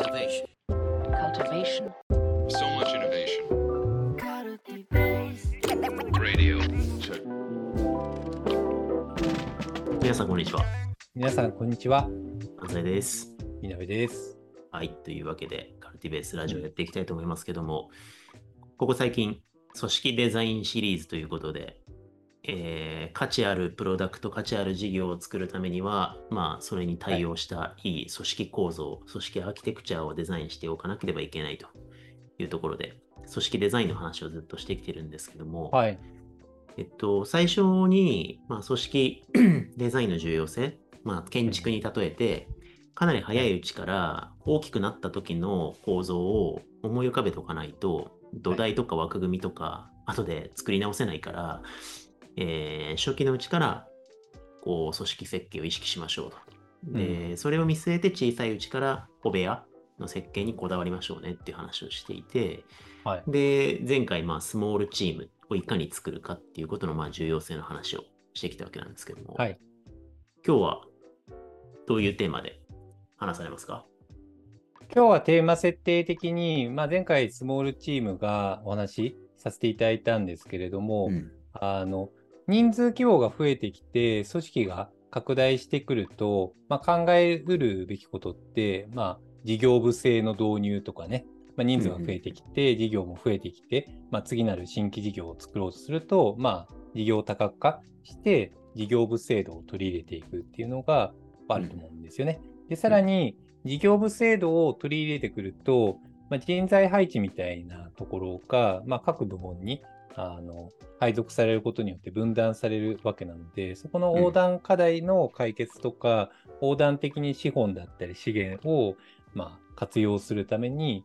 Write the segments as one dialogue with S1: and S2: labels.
S1: Innovation.
S2: cultivation,
S3: So much innovation. Radio.
S4: 皆さん、こんにちは。
S5: 皆さん、こんにちは。
S4: 安西です。
S5: みなべです。
S4: はい。というわけで、カルティベースラジオやっていきたいと思いますけども、ここ最近、組織デザインシリーズということで、えー価値あるプロダクト、価値ある事業を作るためには、まあ、それに対応したいい組織構造、組織アーキテクチャをデザインしておかなければいけないというところで、組織デザインの話をずっとしてきてるんですけども、
S5: はい。
S4: えっと、最初に、まあ、組織 デザインの重要性、まあ、建築に例えて、かなり早いうちから大きくなった時の構造を思い浮かべておかないと、土台とか枠組みとか、後で作り直せないから、えー初期のうちから、こう、組織設計を意識しましょうと。で、それを見据えて小さいうちから小部屋の設計にこだわりましょうねっていう話をしていて、
S5: はい。
S4: で、前回、まあ、スモールチームをいかに作るかっていうことの、まあ、重要性の話をしてきたわけなんですけども、
S5: はい。
S4: 今日はどういうテーマで話されますか？
S5: 今日はテーマ設定的に、まあ、前回スモールチームがお話しさせていただいたんですけれども、
S4: うん
S5: あの、人数規模が増えてきて、組織が拡大してくると、まあ、考えうるべきことって、まあ、事業部制の導入とかね、まあ、人数が増えてきて、事業も増えてきて、まあ、次なる新規事業を作ろうとすると、まあ、事業多角化して、事業部制度を取り入れていくっていうのがあると思うんですよね。で、さらに、事業部制度を取り入れてくると、まあ、人材配置みたいなところが、まあ、各部門にあの配属されることによって分断されるわけなので、そこの横断課題の解決とか、横断的に資本だったり資源を、まあ、活用するために、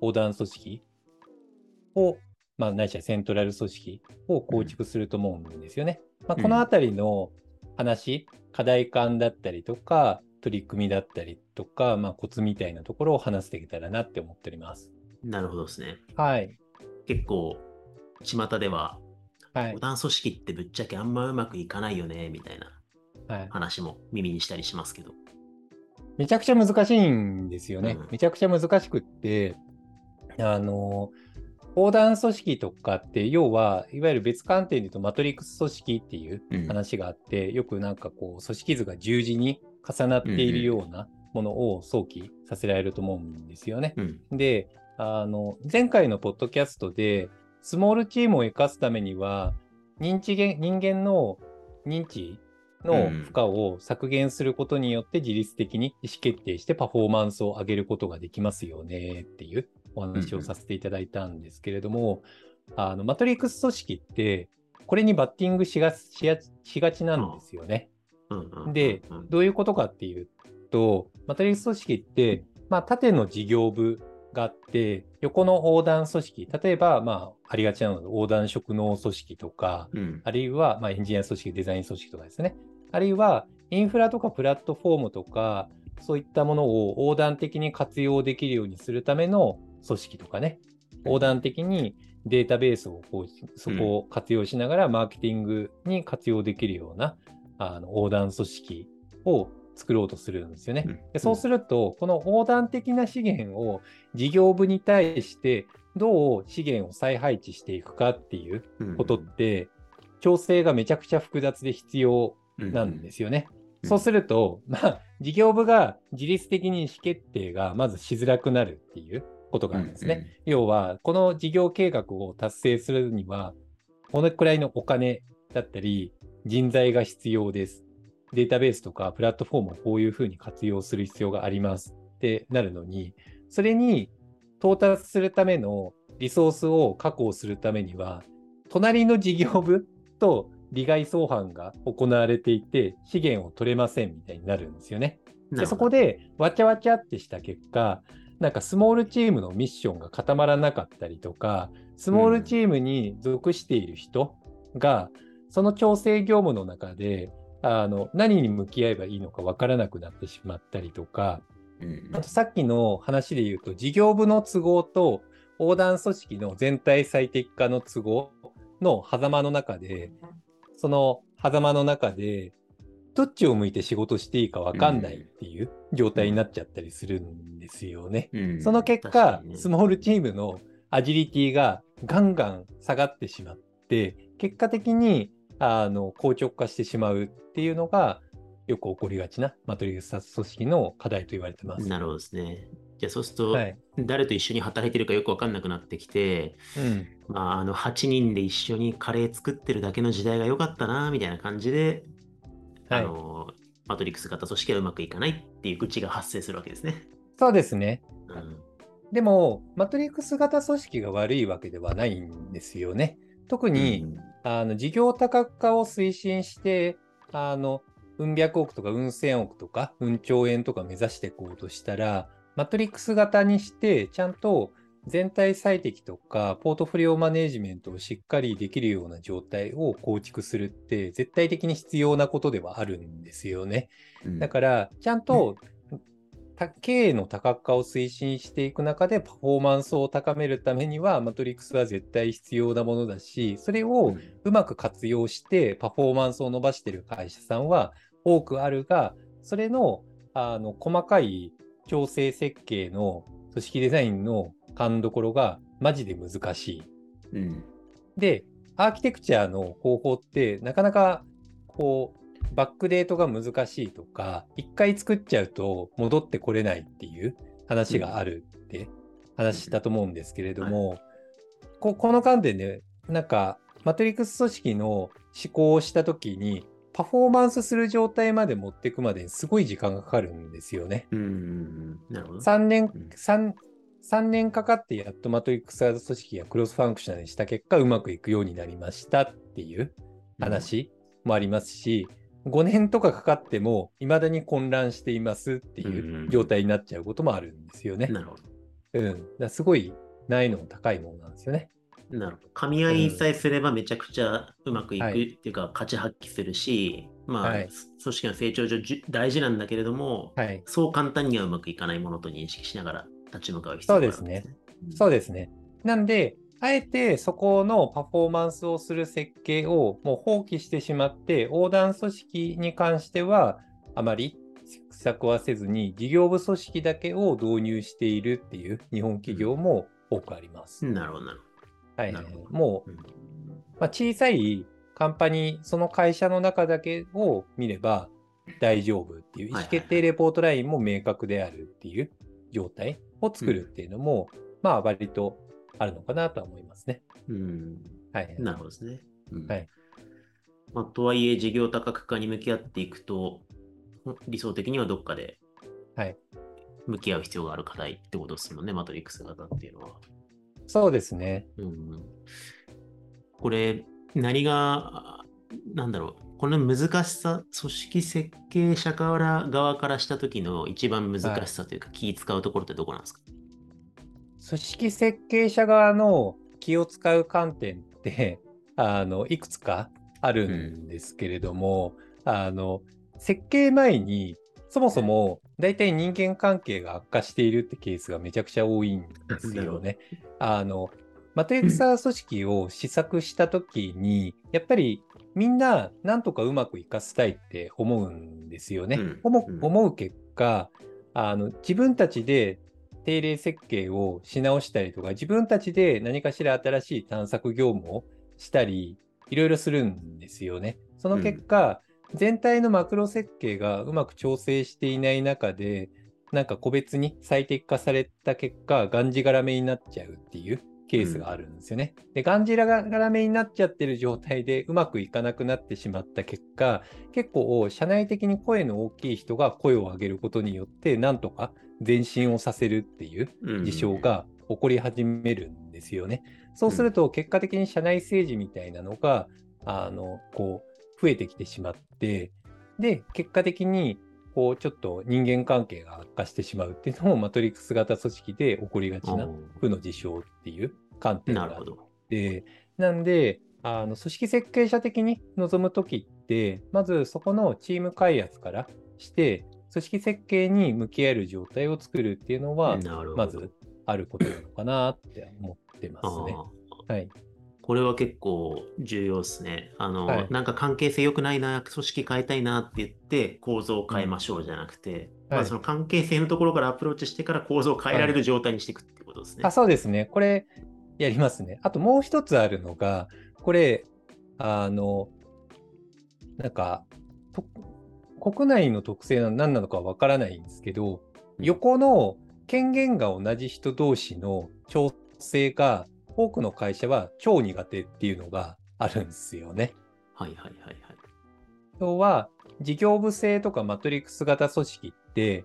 S5: 横断組織を、まあ、ないしはセントラル組織を構築すると思うんですよね。まあ、このあたりの話、課題感だったりとか、取り組みだったりとか、まあ、コツみたいなところを話していけたらなって思っております。
S4: なるほどですね。
S5: はい。
S4: 結構、巷では、
S5: はい
S4: 横。断組織ってぶっちゃけあんまうまくいかないよね、みたいな
S5: はい、
S4: 話も耳にしたりしますけど。
S5: めちゃくちゃ難しいんですよね。
S4: うん
S5: めちゃくちゃ難しくって、あの、横断組織とかって、要は、いわゆる別観点で言うとマトリックス組織っていう
S4: うん
S5: 話があって、よくなんかこう、組織図が十字に重なっているようなものを想起させられると思うんですよね。
S4: うん。
S5: で、あの、前回のポッドキャストで、スモールチームを生かすためには、認知人間の認知の負荷を削減することによって自律的に意思決定してパフォーマンスを上げることができますよねっていうお話をさせていただいたんですけれども、あの、マトリックス組織って、これにバッティングしがしやしがちなんですよね。で
S4: うん
S5: どういうことかっていうと、マトリックス組織って、まあ、縦の事業部があって、横の横断組織、例えば、まあ、ありがちなので、横断職能組織とか、
S4: うん。
S5: あるいは、まあ、エンジニア組織、デザイン組織とかですね。あるいは、インフラとかプラットフォームとか、そういったものを横断的に活用できるようにするための組織とかね、横断的にデータベースをこうそこを活用しながら、マーケティングに活用できるようなあの横断組織を作ろうとするんですよね。
S4: うん
S5: でそうすると、この横断的な資源を事業部に対してどう資源を再配置していくかっていう
S4: うん
S5: ことって、調整がめちゃくちゃ複雑で必要なんですよね。
S4: うん
S5: そうすると、まあ、事業部が自律的に意思決定がまずしづらくなるっていうことがあるんですね。要は、この事業計画を達成するには、このくらいのお金だったり、人材が必要です。データベースとかプラットフォームをこういうふうに活用する必要がありますってなるのに、それに到達するためのリソースを確保するためには、隣の事業部と利害相反が行われていて、資源を取れませんみたいになるんですよね。でそこでわちゃわちゃってした結果、なんかスモールチームのミッションが固まらなかったりとか、スモールチームに属している人が、その調整業務の中で、あの何に向き合えばいいのか分からなくなってしまったりとか、
S4: うん
S5: あとさっきの話で言うと、事業部の都合と横断組織の全体最適化の都合の狭間の中で、その狭間の中でどっちを向いて仕事していいか分かんないっていう状態になっちゃったりするんですよね。
S4: うん。
S5: その結果、スモールチームのアジリティがガンガン下がってしまって、結果的にあの硬直化してしまうっていうのが、よく起こりがちなマトリックス組織の課題と言われてます。
S4: なるほどですね。じゃあそうすると、
S5: はい。
S4: 誰と一緒に働いてるかよくわかんなくなってきて、
S5: うん。
S4: まあ、あの8人で一緒にカレー作ってるだけの時代が良かったな、みたいな感じで、
S5: はい
S4: あの、マトリックス型組織はうまくいかないっていう愚痴が発生するわけですね。
S5: そうですね。
S4: うん
S5: でも、マトリックス型組織が悪いわけではないんですよね。特に、あの事業多角化を推進して、あの、うん百億とかうん千億とか、うん兆円とか目指していこうとしたら、マトリックス型にして、ちゃんと全体最適とか、ポートフォリオマネジメントをしっかりできるような状態を構築するって、絶対的に必要なことではあるんですよね。
S4: うん
S5: だから、ちゃんと、た経営の多角化を推進していく中でパフォーマンスを高めるためには、マトリックスは絶対必要なものだし、それをうまく活用してパフォーマンスを伸ばしている会社さんは多くあるが、それのあの細かい調整設計の組織デザインの勘どころがマジで難しい。
S4: うん
S5: で、アーキテクチャの方法ってなかなかこうバックデートが難しいとか、一回作っちゃうと戻ってこれないっていう話があるって話したと思うんですけれども、ここの観点で、なんか、マトリックス組織の思考をしたときに、パフォーマンスする状態まで持っていくまでにすごい時間がかかるんですよね。
S4: うんうんうんなるほど。
S5: 3年年かかってやっとマトリックス型組織がクロスファンクショナルにした結果、うまくいくようになりましたっていう話もありますし、5年とかかかっても、未だに混乱していますっていう状態になっちゃうこともあるんですよね。
S4: なるほど。
S5: うん。だすごい難易度の高いものなんですよね。
S4: なるほど。噛み合いさえすればめちゃくちゃうまくいく
S5: はい
S4: っていうか、価値発揮するし、まあ、
S5: はい
S4: 組織の成長上大事なんだけれども、
S5: はい。
S4: そう簡単にはうまくいかないものと認識しながら立ち向かう必要があるわけ
S5: そうです
S4: ね。
S5: そうですね。なんで、あえてそこのパフォーマンスをする設計をもう放棄してしまって、横断組織に関してはあまり施策はせずに、事業部組織だけを導入しているっていう日本企業も多くあります。
S4: うんなるほど、なる
S5: はい
S4: なるほど。
S5: もう、
S4: ほど。
S5: まあ、小さいカンパニー、その会社の中だけを見れば大丈夫っていう意思決定レポートラインも明確であるっていう状態を作るっていうのも、まあ割とあるのかなとは思いますね。
S4: うん、
S5: はい。
S4: なるほどですね。うん
S5: はい
S4: まあ、とはいえ、事業多角化に向き合っていくと、理想的にはどっかで
S5: はい
S4: 向き合う必要がある課題ってことですもんね、マトリックス型っていうのは。
S5: そうですね。
S4: うん、これ、何が、なんだろう、この難しさ、組織設計者から側からした時の一番難しさというか、気使うところってどこなんですか？
S5: 組織設計者側の気を使う観点って、あの、いくつかあるんですけれども、あの、設計前に、そもそも大体人間関係が悪化しているってケースがめちゃくちゃ多いんですよね。あの、マトリックス組織を試作したときに、やっぱりみんななんとかうまくいかせたいって思うんですよね。
S4: うん。
S5: 思
S4: う
S5: 結果、あの自分たちで定例設計をし直したりとか、自分たちで何かしら新しい探索業務をしたり、いろいろするんですよね。その結果、全体のマクロ設計がうまく調整していない中で、なんか個別に最適化された結果、がんじがらめになっちゃうっていうケースがあるんですよね。で、がんじがらめになっちゃってる状態でうまくいかなくなってしまった結果、結構社内的に声の大きい人が声を上げることによって、なんとか前進をさせるっていう事象が起こり始めるんですよね。そうすると、結果的に社内政治みたいなのが、あの、こう、増えてきてしまって、で、結果的に、こう、ちょっと人間関係が悪化してしまうっていうのも、マトリックス型組織で起こりがちな負の事象っていう観点があっ。て、なんで、あの組織設計者的に望むときって、まずそこのチーム開発からして、組織設計に向き合える状態を作るっていうのは、まずあることなのかなって思ってますね。はい。
S4: これは結構重要ですね。あの、
S5: はい
S4: なんか関係性良くないな、組織変えたいなって言って構造を変えましょうじゃなくて、まあ
S5: はい
S4: その関係性のところからアプローチしてから構造を変えられる状態にしていくっていうことですね。
S5: あそうですね。これ、やりますね。あともう一つあるのが、これ、あの、なんか、と国内の特性な何なのかわからないんですけど、
S4: うん
S5: 横の権限が同じ人同士の調整が、多くの会社は超苦手っていうのがあるんですよね。
S4: はいはいはいはい。
S5: 要は、事業部制とかマトリックス型組織って、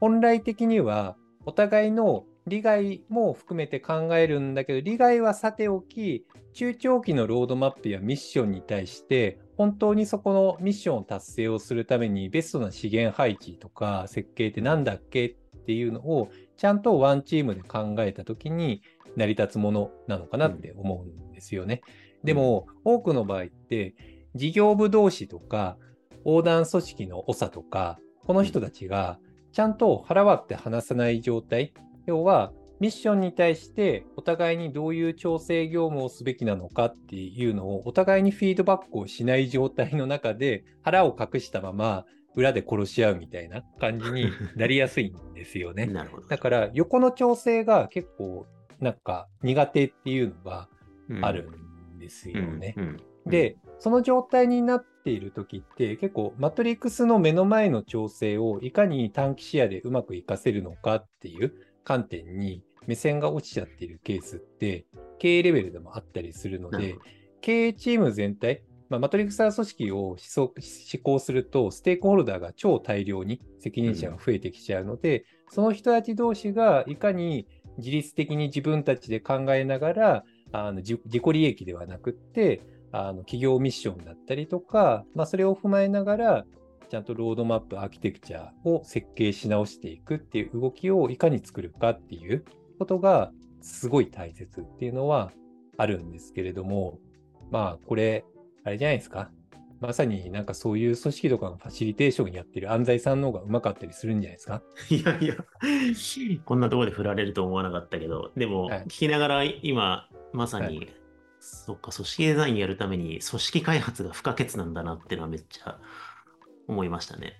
S5: 本来的にはお互いの利害も含めて考えるんだけど、利害はさておき、中長期のロードマップやミッションに対して、本当にそこのミッションを達成をするためにベストな資源配置とか設計って何だっけっていうのをちゃんとワンチームで考えたときに成り立つものなのかなって思うんですよね。でも多くの場合って事業部同士とか横断組織の長とかこの人たちがちゃんと腹割って話さない状態。要はミッションに対してお互いにどういう調整業務をすべきなのかっていうのをお互いにフィードバックをしない状態の中で腹を隠したまま裏で殺し合うみたいな感じに なりやすいんですよね。
S4: なるほど。
S5: だから横の調整が結構なんか苦手っていうのが
S4: うん
S5: あるんですよね。で、その状態になっている時って結構マトリックスの目の前の調整をいかに短期視野でうまく活かせるのかっていう観点に目線が落ちちゃっているケースって経営レベルでもあったりするので経営チーム全体、まあ、マトリックス組織を思想施行するとステークホルダーが超大量に責任者が増えてきちゃうので、その人たち同士がいかに自律的に自分たちで考えながらあの自自己利益ではなくってあの企業ミッションだったりとか、まあ、それを踏まえながらちゃんとロードマップアーキテクチャを設計し直していくっていう動きをいかに作るかっていうことがすごい大切っていうのはあるんですけれどもまあこれあれじゃないですか。まさになんかそういう組織とかのファシリテーションやってる安西さんの方がうまかったりするんじゃないですか。
S4: いやいや、こんなところで振られると思わなかったけど、でも、
S5: はい
S4: 聞きながら今、まさに、
S5: は
S4: そっか、組織デザインやるために組織開発が不可欠なんだなっていうのはめっちゃ思いましたね。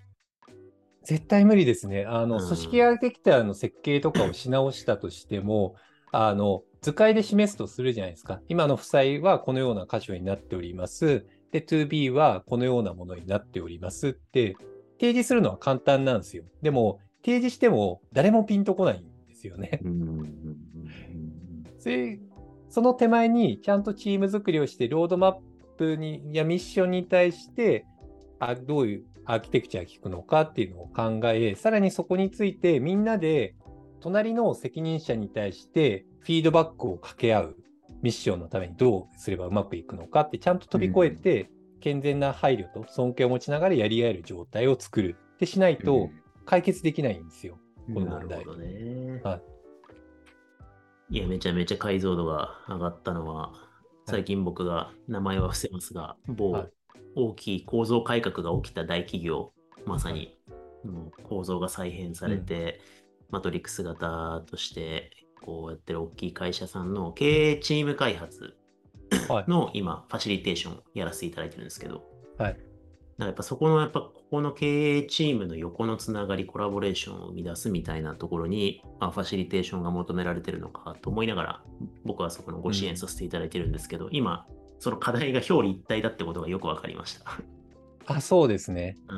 S5: 絶対無理ですね。あの、
S4: うん。
S5: 組織アーキテクチャの設計とかをし直したとしても、あの、図解で示すとするじゃないですか。今の負債はこのような箇所になっております。で、2B はこのようなものになっておりますって、提示するのは簡単なんですよ。でも、提示しても誰もピンとこないんですよね。それその手前にちゃんとチーム作りをして、ロードマップにやミッションに対してあどういうアーキテクチャが効くのかっていうのを考え、さらにそこについてみんなで隣の責任者に対してフィードバックを掛け合うミッションのためにどうすればうまくいくのかってちゃんと飛び越えて、健全な配慮と尊敬を持ちながらやり合える状態を作るってしないと解決できないんですよ。
S4: うん
S5: この問題。
S4: なるほどね。
S5: はい。
S4: いや、めちゃめちゃ解像度が上がったのは、最近僕が名前は伏せますが、某
S5: はい。
S4: 大きい構造改革が起きた大企業、まさに構造が再編されて、マトリックス型としてこうやってる大きい会社さんの経営チーム開発
S5: はい
S4: の今、ファシリテーションやらせていただいてるんですけど、
S5: はい
S4: だからやっぱそこの、やっぱここの経営チームの横のつながり、コラボレーションを生み出すみたいなところに、まあ、ファシリテーションが求められてるのかと思いながら、僕はそこのご支援させていただいてるんですけど、今、その課題が表裏一体だってことがよくわかりました。
S5: あ、そうですね。
S4: う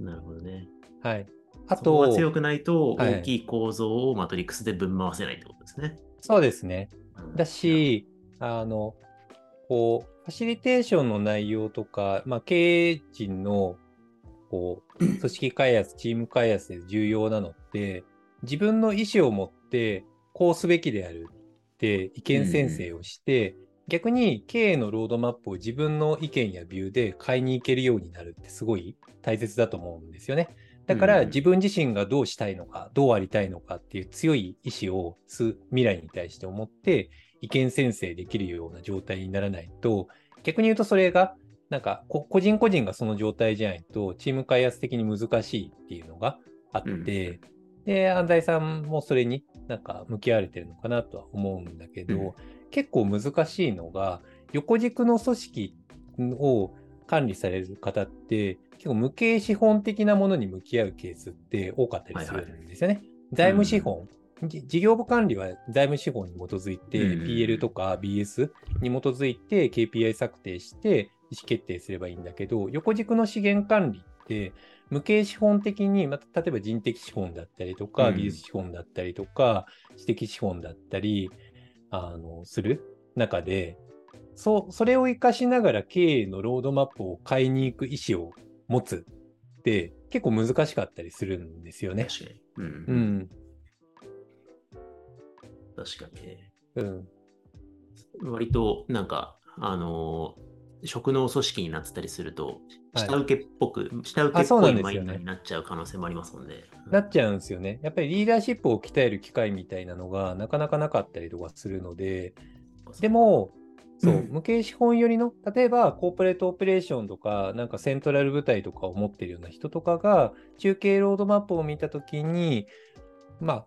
S4: ん。なるほどね。
S5: はい。あと、
S4: 強くないと、
S5: はい
S4: 大きい構造をマトリックスでぶん回せないってことですね。
S5: そうですね。
S4: うん
S5: だ、し、あの、こう、ファシリテーションの内容とか、まあ、経営陣の、こう、組織開発、チーム開発で重要なのって、自分の意思を持って、こうすべきであるって意見宣誓をして、逆に経営のロードマップを自分の意見やビューで買いに行けるようになるってすごい大切だと思うんですよね。だから
S4: うん
S5: 自分自身がどうしたいのか、どうありたいのかっていう強い意志をす未来に対して思って意見宣誓できるような状態にならないと、逆に言うとそれがなんかこ個人個人がその状態じゃないとチーム開発的に難しいっていうのがあって、
S4: うん。
S5: で、安西さんもそれになんか向き合われてるのかなとは思うんだけど、
S4: うん。
S5: 結構難しいのが、横軸の組織を管理される方って、結構無形資本的なものに向き合うケースって多かったりするんですよね。財務資本、じ事業部管理は財務資本に基づいて、
S4: うん。
S5: PL とか BS に基づいて KPI 策定して意思決定すればいいんだけど、横軸の資源管理って、無形資本的に、まあ、例えば人的資本だったりとか、
S4: うん。
S5: 技術資本だったりとか、知的資本だったり、あの、する中で、そう、それを活かしながら経営のロードマップを変えに行く意思を持つって結構難しかったりするんですよね。
S4: 確かに。うん。
S5: うん。
S4: 確かにね。
S5: うん。
S4: 割と、なんか、あのー職能組織になってたりすると、
S5: はい
S4: 下請けっぽく、下請けっぽ
S5: ない
S4: マインドになっちゃう可能性もありますもんね。
S5: なっちゃうんですよね。やっぱりリーダーシップを鍛える機会みたいなのがなかなかなかったりとかするので、で、も、そう。
S4: うん、
S5: 無形資本寄りの、例えばコーポレートオペレーションとか、なんかセントラル部隊とかを持っているような人とかが、中計ロードマップを見たときに、まあ、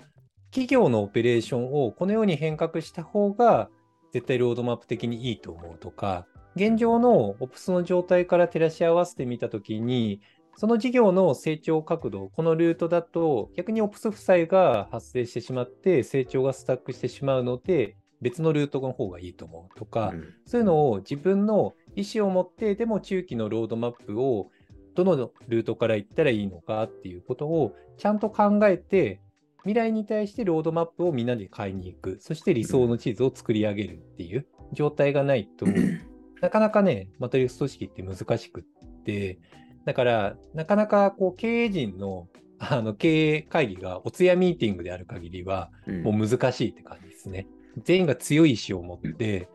S5: 企業のオペレーションをこのように変革した方が、絶対ロードマップ的にいいと思うとか、現状の Ops の状態から照らし合わせてみたときに、その事業の成長角度、このルートだと逆に Ops 負債が発生してしまって成長がスタックしてしまうので、別のルートの方がいいと思うとか、
S4: うん。
S5: そういうのを自分の意思を持って、でも中期のロードマップをどのルートから行ったらいいのかっていうことをちゃんと考えて、未来に対してロードマップをみんなで買いに行く、そして理想の地図を作り上げるっていう状態がないと、なかなかね、マトリックス組織って難しくって、だから、なかなかこう経営陣のあの経営会議がお通夜ミーティングである限りは、
S4: うん。
S5: もう難しいって感じですね。全員が強い意志を持って、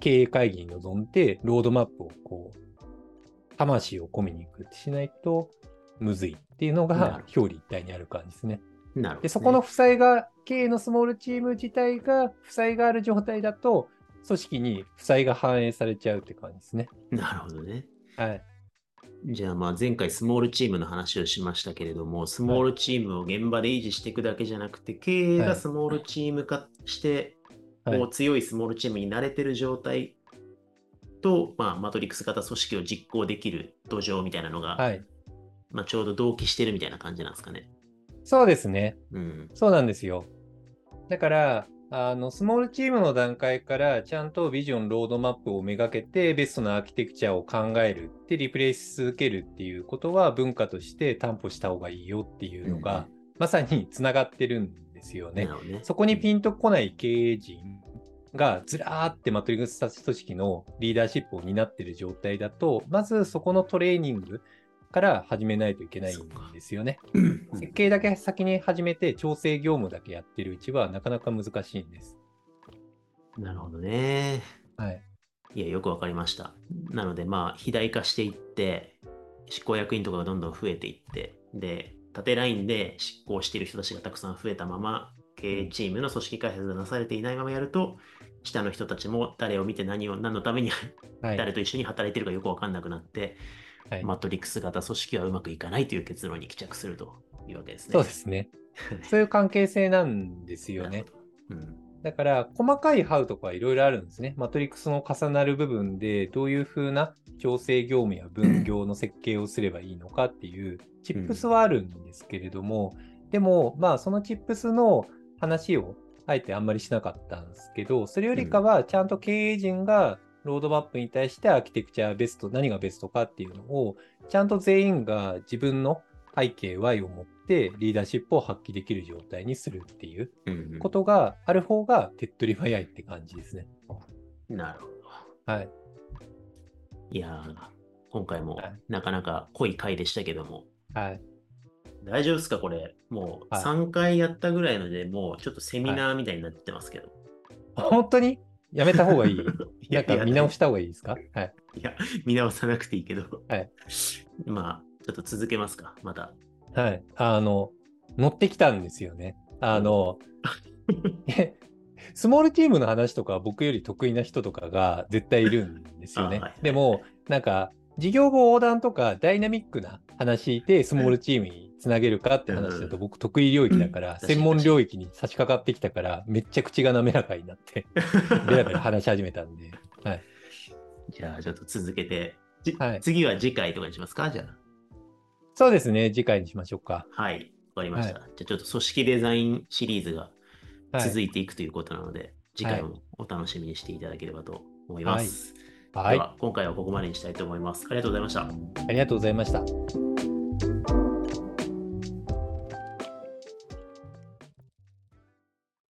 S5: 経営会議に臨んで、ロードマップをこう、魂を込めに行くってしないと、むずいっていうのが表裏一体にある感じですね。
S4: なるほどね
S5: で、そこの負債が、経営のスモールチーム自体が負債がある状態だと、組織に負債が反映されちゃうって感じですね。
S4: なるほどね。
S5: はい。
S4: じゃあまあ前回スモールチームの話をしましたけれども、スモールチームを現場で維持していくだけじゃなくて、経営がスモールチーム化して、
S5: はい
S4: こう強いスモールチームに慣れてる状態と、まあ、マトリックス型組織を実行できる土壌みたいなのが、
S5: はい。
S4: まあ、ちょうど同期してるみたいな感じなんですかね。
S5: そうですね。
S4: うん。
S5: そうなんですよ。だから、あの、スモールチームの段階からちゃんとビジョン、ロードマップをめがけてベストなアーキテクチャを考えるってリプレイし続けるっていうことは文化として担保した方がいいよっていうのが、まさにつながってるんですよね
S4: ね。
S5: そこにピンとこない経営陣がずらーってマトリックス組織のリーダーシップを担っている状態だと、まずそこのトレーニングから始めないといけないんですよね。
S4: うん
S5: 設計だけ先に始めて調整業務だけやってるうちはなかなか難しいんです。
S4: なるほどね。
S5: はい。
S4: いや、よくわかりました。なので、まあ、肥大化していって、執行役員とかがどんどん増えていって、で、縦ラインで執行している人たちがたくさん増えたまま、経営チームの組織開発がなされていないままやると、下の人たちも誰を見て何を、何のために
S5: はい。
S4: 誰と一緒に働いてるかよくわかんなくなって、
S5: はい
S4: マトリックス型組織はうまくいかないという結論に帰着するというわけですね。
S5: そうですね。そういう関係性なんですよね。
S4: うん
S5: だから、細かいハウとかいろいろあるんですね。マトリックスの重なる部分で、どういうふうな調整業務や分業の設計をすればいいのかっていう、チップスはあるんですけれども、でも、まあ、そのチップスの話を、あえてあんまりしなかったんですけど、それよりかは、ちゃんと経営陣が、ロードマップに対してアーキテクチャベスト、何がベストかっていうのを、ちゃんと全員が自分の背景 Y を持ってリーダーシップを発揮できる状態にするっていう
S4: うんうん
S5: ことがある方が手っ取り早いって感じですね。
S4: なるほど。
S5: はい。
S4: いやー、今回も
S5: はい
S4: なかなか濃い回でしたけども、
S5: はい。
S4: 大丈夫ですかこれ？もう
S5: はい
S4: 3回やったぐらいので、もうちょっとセミナーみたいになってますけど。
S5: 本当に？やめた方がいい？
S4: い
S5: なんか見直した方がいいですか？はい。
S4: いや、見直さなくていいけど。
S5: はい。
S4: まあ、ちょっと続けますか、また。
S5: はい。あの、乗ってきたんですよね。あの、スモールチームの話とか僕より得意な人とかが絶対いるんですよね。
S4: あはい。
S5: でも、なんか、事業部横断とかダイナミックな話して、スモールチームにつなげるかって話だと、僕、得意領域だから、
S4: うん。
S5: 専門領域に差し掛かってきたから、めっちゃ口が滑らかになって、ベラベラ話し始めたんで、はい。
S4: じゃあ、ちょっと続けて、じ
S5: はい。
S4: 次は次回とかにしますか？じゃ
S5: そうですね、次回にしましょうか。
S4: あ。はい。わかりました。じゃあ、ちょっと組織デザインシリーズが
S5: はい。
S4: 続いていくということなので、次回もお楽しみにしていただければと思います。
S5: はい
S4: では、今回はここまでにしたいと思います。ありがとうございました。
S5: ありがとうございました。